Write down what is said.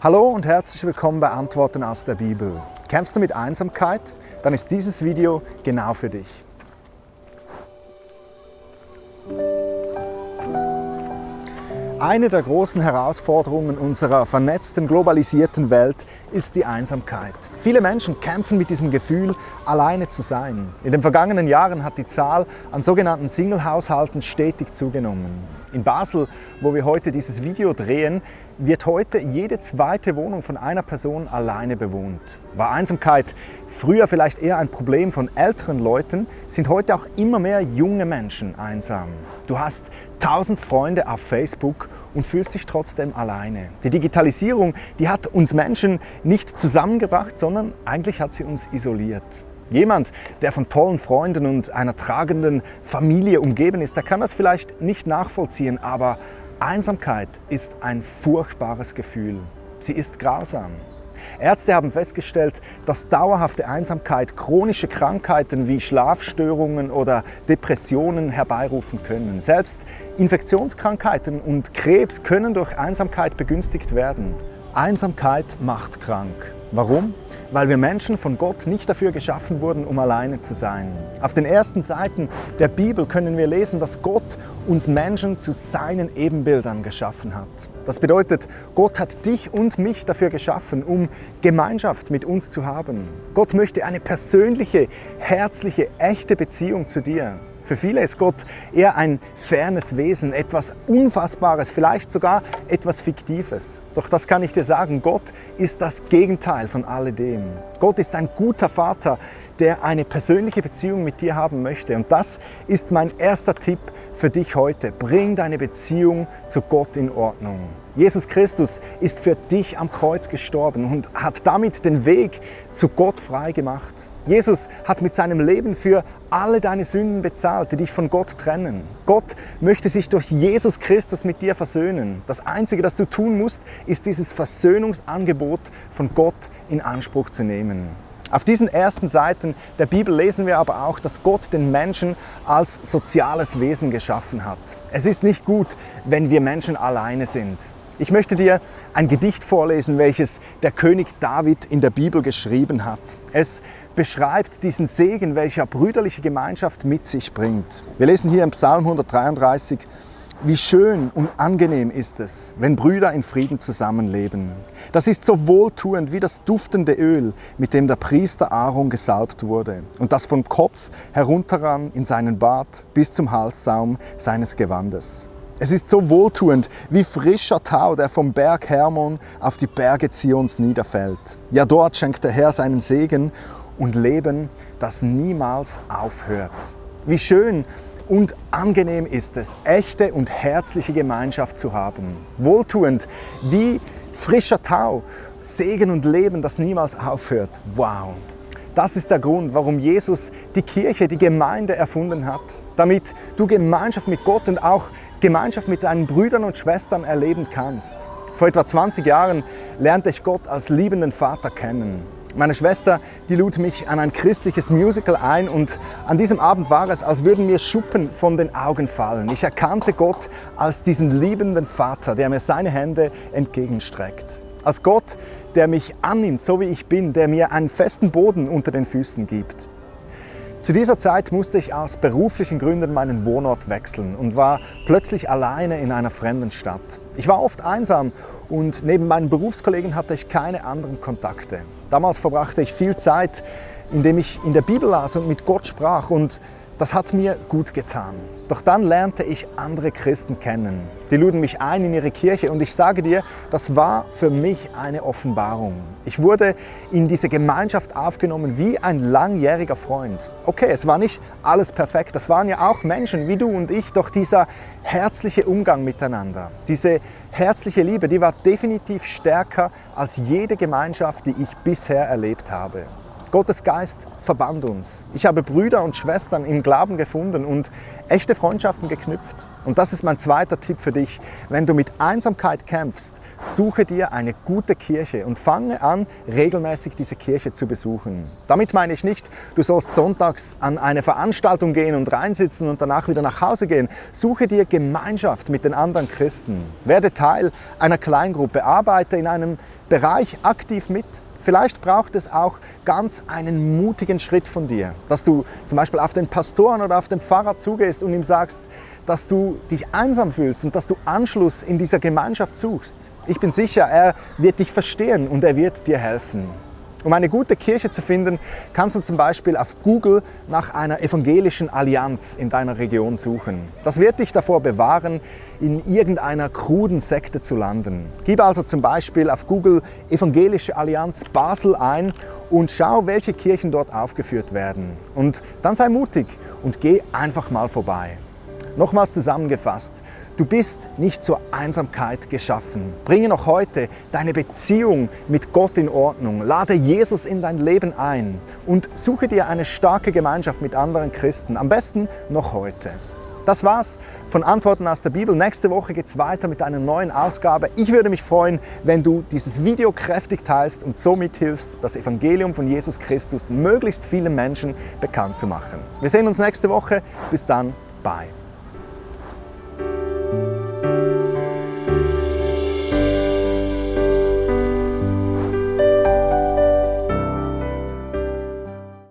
Hallo und herzlich willkommen bei Antworten aus der Bibel. Kämpfst du mit Einsamkeit? Dann ist dieses Video genau für dich. Eine der großen Herausforderungen unserer vernetzten, globalisierten Welt ist die Einsamkeit. Viele Menschen kämpfen mit diesem Gefühl, alleine zu sein. In den vergangenen Jahren hat die Zahl an sogenannten Single-Haushalten stetig zugenommen. In Basel, wo wir heute dieses Video drehen, wird heute jede zweite Wohnung von einer Person alleine bewohnt. War Einsamkeit früher vielleicht eher ein Problem von älteren Leuten, sind heute auch immer mehr junge Menschen einsam. Du hast tausend Freunde auf Facebook und fühlst dich trotzdem alleine. Die Digitalisierung, die hat uns Menschen nicht zusammengebracht, sondern eigentlich hat sie uns isoliert. Jemand, der von tollen Freunden und einer tragenden Familie umgeben ist, der kann das vielleicht nicht nachvollziehen, aber Einsamkeit ist ein furchtbares Gefühl. Sie ist grausam. Ärzte haben festgestellt, dass dauerhafte Einsamkeit chronische Krankheiten wie Schlafstörungen oder Depressionen herbeirufen können. Selbst Infektionskrankheiten und Krebs können durch Einsamkeit begünstigt werden. Einsamkeit macht krank. Warum? Weil wir Menschen von Gott nicht dafür geschaffen wurden, um alleine zu sein. Auf den ersten Seiten der Bibel können wir lesen, dass Gott uns Menschen zu seinen Ebenbildern geschaffen hat. Das bedeutet, Gott hat dich und mich dafür geschaffen, um Gemeinschaft mit uns zu haben. Gott möchte eine persönliche, herzliche, echte Beziehung zu dir. Für viele ist Gott eher ein fernes Wesen, etwas Unfassbares, vielleicht sogar etwas Fiktives. Doch das kann ich dir sagen, Gott ist das Gegenteil von alledem. Gott ist ein guter Vater, der eine persönliche Beziehung mit dir haben möchte. Und das ist mein erster Tipp für dich heute. Bring deine Beziehung zu Gott in Ordnung. Jesus Christus ist für dich am Kreuz gestorben und hat damit den Weg zu Gott frei gemacht. Jesus hat mit seinem Leben für alle deine Sünden bezahlt, die dich von Gott trennen. Gott möchte sich durch Jesus Christus mit dir versöhnen. Das Einzige, das du tun musst, ist dieses Versöhnungsangebot von Gott in Anspruch zu nehmen. Auf diesen ersten Seiten der Bibel lesen wir aber auch, dass Gott den Menschen als soziales Wesen geschaffen hat. Es ist nicht gut, wenn wir Menschen alleine sind. Ich möchte dir ein Gedicht vorlesen, welches der König David in der Bibel geschrieben hat. Es beschreibt diesen Segen, welcher brüderliche Gemeinschaft mit sich bringt. Wir lesen hier im Psalm 133, wie schön und angenehm ist es, wenn Brüder in Frieden zusammenleben. Das ist so wohltuend wie das duftende Öl, mit dem der Priester Aaron gesalbt wurde und das vom Kopf herunterran in seinen Bart bis zum Halssaum seines Gewandes. Es ist so wohltuend wie frischer Tau, der vom Berg Hermon auf die Berge Zions niederfällt. Ja, dort schenkt der Herr seinen Segen und Leben, das niemals aufhört. Wie schön und angenehm ist es, echte und herzliche Gemeinschaft zu haben. Wohltuend wie frischer Tau, Segen und Leben, das niemals aufhört. Wow! Das ist der Grund, warum Jesus die Kirche, die Gemeinde erfunden hat, damit du Gemeinschaft mit Gott und auch Gemeinschaft mit deinen Brüdern und Schwestern erleben kannst. Vor etwa 20 Jahren lernte ich Gott als liebenden Vater kennen. Meine Schwester, die lud mich an ein christliches Musical ein und an diesem Abend war es, als würden mir Schuppen von den Augen fallen. Ich erkannte Gott als diesen liebenden Vater, der mir seine Hände entgegenstreckt. Als Gott, der mich annimmt, so wie ich bin, der mir einen festen Boden unter den Füßen gibt. Zu dieser Zeit musste ich aus beruflichen Gründen meinen Wohnort wechseln und war plötzlich alleine in einer fremden Stadt. Ich war oft einsam und neben meinen Berufskollegen hatte ich keine anderen Kontakte. Damals verbrachte ich viel Zeit, indem ich in der Bibel las und mit Gott sprach und das hat mir gut getan. Doch dann lernte ich andere Christen kennen. Die luden mich ein in ihre Kirche und ich sage dir, das war für mich eine Offenbarung. Ich wurde in diese Gemeinschaft aufgenommen wie ein langjähriger Freund. Okay, es war nicht alles perfekt, das waren ja auch Menschen wie du und ich, doch dieser herzliche Umgang miteinander, diese herzliche Liebe, die war definitiv stärker als jede Gemeinschaft, die ich bisher erlebt habe. Gottes Geist verband uns. Ich habe Brüder und Schwestern im Glauben gefunden und echte Freundschaften geknüpft. Und das ist mein zweiter Tipp für dich. Wenn du mit Einsamkeit kämpfst, suche dir eine gute Kirche und fange an, regelmäßig diese Kirche zu besuchen. Damit meine ich nicht, du sollst sonntags an eine Veranstaltung gehen und reinsitzen und danach wieder nach Hause gehen. Suche dir Gemeinschaft mit den anderen Christen. Werde Teil einer Kleingruppe. Arbeite in einem Bereich aktiv mit. Vielleicht braucht es auch ganz einen mutigen Schritt von dir, dass du zum Beispiel auf den Pastoren oder auf den Pfarrer zugehst und ihm sagst, dass du dich einsam fühlst und dass du Anschluss in dieser Gemeinschaft suchst. Ich bin sicher, er wird dich verstehen und er wird dir helfen. Um eine gute Kirche zu finden, kannst du zum Beispiel auf Google nach einer evangelischen Allianz in deiner Region suchen. Das wird dich davor bewahren, in irgendeiner kruden Sekte zu landen. Gib also zum Beispiel auf Google Evangelische Allianz Basel ein und schau, welche Kirchen dort aufgeführt werden. Und dann sei mutig und geh einfach mal vorbei. Nochmals zusammengefasst, du bist nicht zur Einsamkeit geschaffen. Bringe noch heute deine Beziehung mit Gott in Ordnung. Lade Jesus in dein Leben ein und suche dir eine starke Gemeinschaft mit anderen Christen. Am besten noch heute. Das war's von Antworten aus der Bibel. Nächste Woche geht's weiter mit einer neuen Ausgabe. Ich würde mich freuen, wenn du dieses Video kräftig teilst und somit hilfst, das Evangelium von Jesus Christus möglichst vielen Menschen bekannt zu machen. Wir sehen uns nächste Woche. Bis dann. Bye.